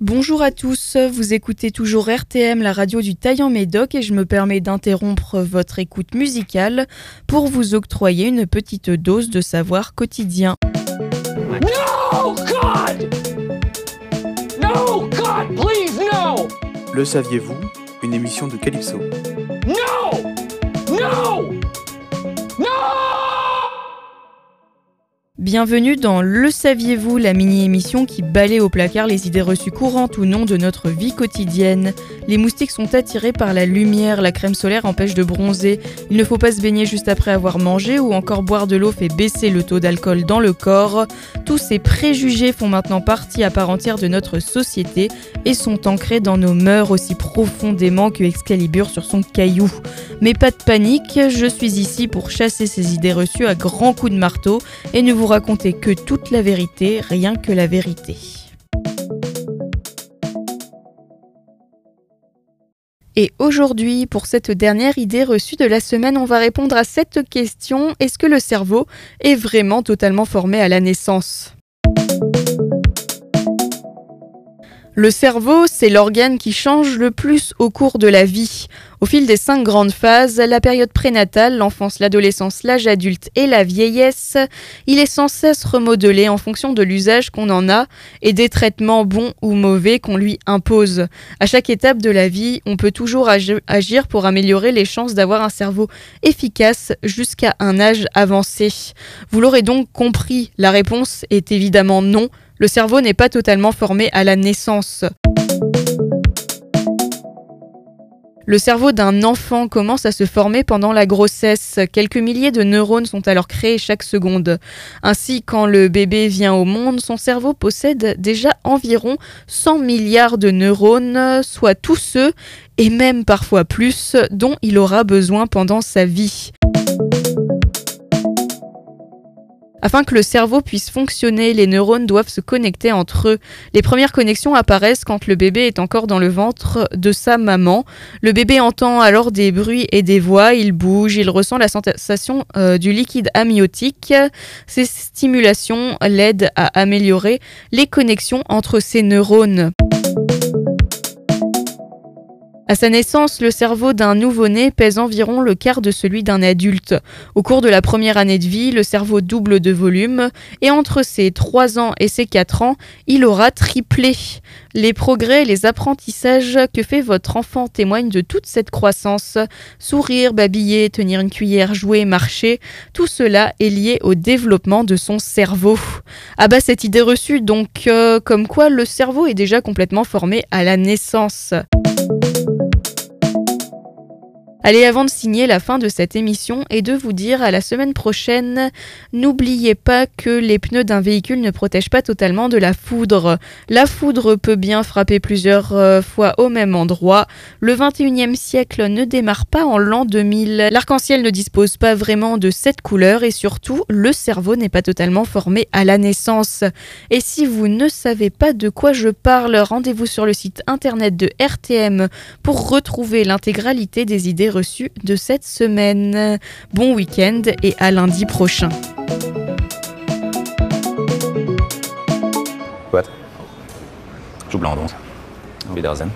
Bonjour à tous, vous écoutez toujours RTM, la radio du Taillant Médoc, et je me permets d'interrompre votre écoute musicale pour vous octroyer une petite dose de savoir quotidien. No, God! No, God, please, no! Le saviez-vous? Une émission de Calypso. Bienvenue dans Le Saviez-vous, la mini-émission qui balaye au placard les idées reçues courantes ou non de notre vie quotidienne. Les moustiques sont attirés par la lumière, la crème solaire empêche de bronzer, il ne faut pas se baigner juste après avoir mangé ou encore boire de l'eau fait baisser le taux d'alcool dans le corps. Tous ces préjugés font maintenant partie à part entière de notre société et sont ancrés dans nos mœurs aussi profondément que Excalibur sur son caillou. Mais pas de panique, je suis ici pour chasser ces idées reçues à grands coups de marteau et ne vous raconter que toute la vérité, rien que la vérité. Et aujourd'hui, pour cette dernière idée reçue de la semaine, on va répondre à cette question. Est-ce que le cerveau est vraiment totalement formé à la naissance? Le cerveau, c'est l'organe qui change le plus au cours de la vie. Au fil des cinq grandes phases, la période prénatale, l'enfance, l'adolescence, l'âge adulte et la vieillesse, il est sans cesse remodelé en fonction de l'usage qu'on en a et des traitements bons ou mauvais qu'on lui impose. À chaque étape de la vie, on peut toujours agir pour améliorer les chances d'avoir un cerveau efficace jusqu'à un âge avancé. Vous l'aurez donc compris, la réponse est évidemment non. Le cerveau n'est pas totalement formé à la naissance. Le cerveau d'un enfant commence à se former pendant la grossesse. Quelques milliers de neurones sont alors créés chaque seconde. Ainsi, quand le bébé vient au monde, son cerveau possède déjà environ 100 milliards de neurones, soit tous ceux, et même parfois plus, dont il aura besoin pendant sa vie. Afin que le cerveau puisse fonctionner, les neurones doivent se connecter entre eux. Les premières connexions apparaissent quand le bébé est encore dans le ventre de sa maman. Le bébé entend alors des bruits et des voix, il bouge, il ressent la sensation euh, du liquide amniotique. Ces stimulations l'aident à améliorer les connexions entre ces neurones. À sa naissance, le cerveau d'un nouveau-né pèse environ le quart de celui d'un adulte. Au cours de la première année de vie, le cerveau double de volume et entre ses 3 ans et ses 4 ans, il aura triplé. Les progrès les apprentissages que fait votre enfant témoignent de toute cette croissance. Sourire, babiller, tenir une cuillère, jouer, marcher, tout cela est lié au développement de son cerveau. Ah bah cette idée reçue donc euh, comme quoi le cerveau est déjà complètement formé à la naissance. Allez, avant de signer la fin de cette émission et de vous dire à la semaine prochaine, n'oubliez pas que les pneus d'un véhicule ne protègent pas totalement de la foudre. La foudre peut bien frapper plusieurs euh, fois au même endroit. Le 21e siècle ne démarre pas en l'an 2000. L'arc-en-ciel ne dispose pas vraiment de cette couleur et surtout, le cerveau n'est pas totalement formé à la naissance. Et si vous ne savez pas de quoi je parle, rendez-vous sur le site internet de RTM pour retrouver l'intégralité des idées reçu de cette semaine. Bon week-end et à lundi prochain. Wiedersehen.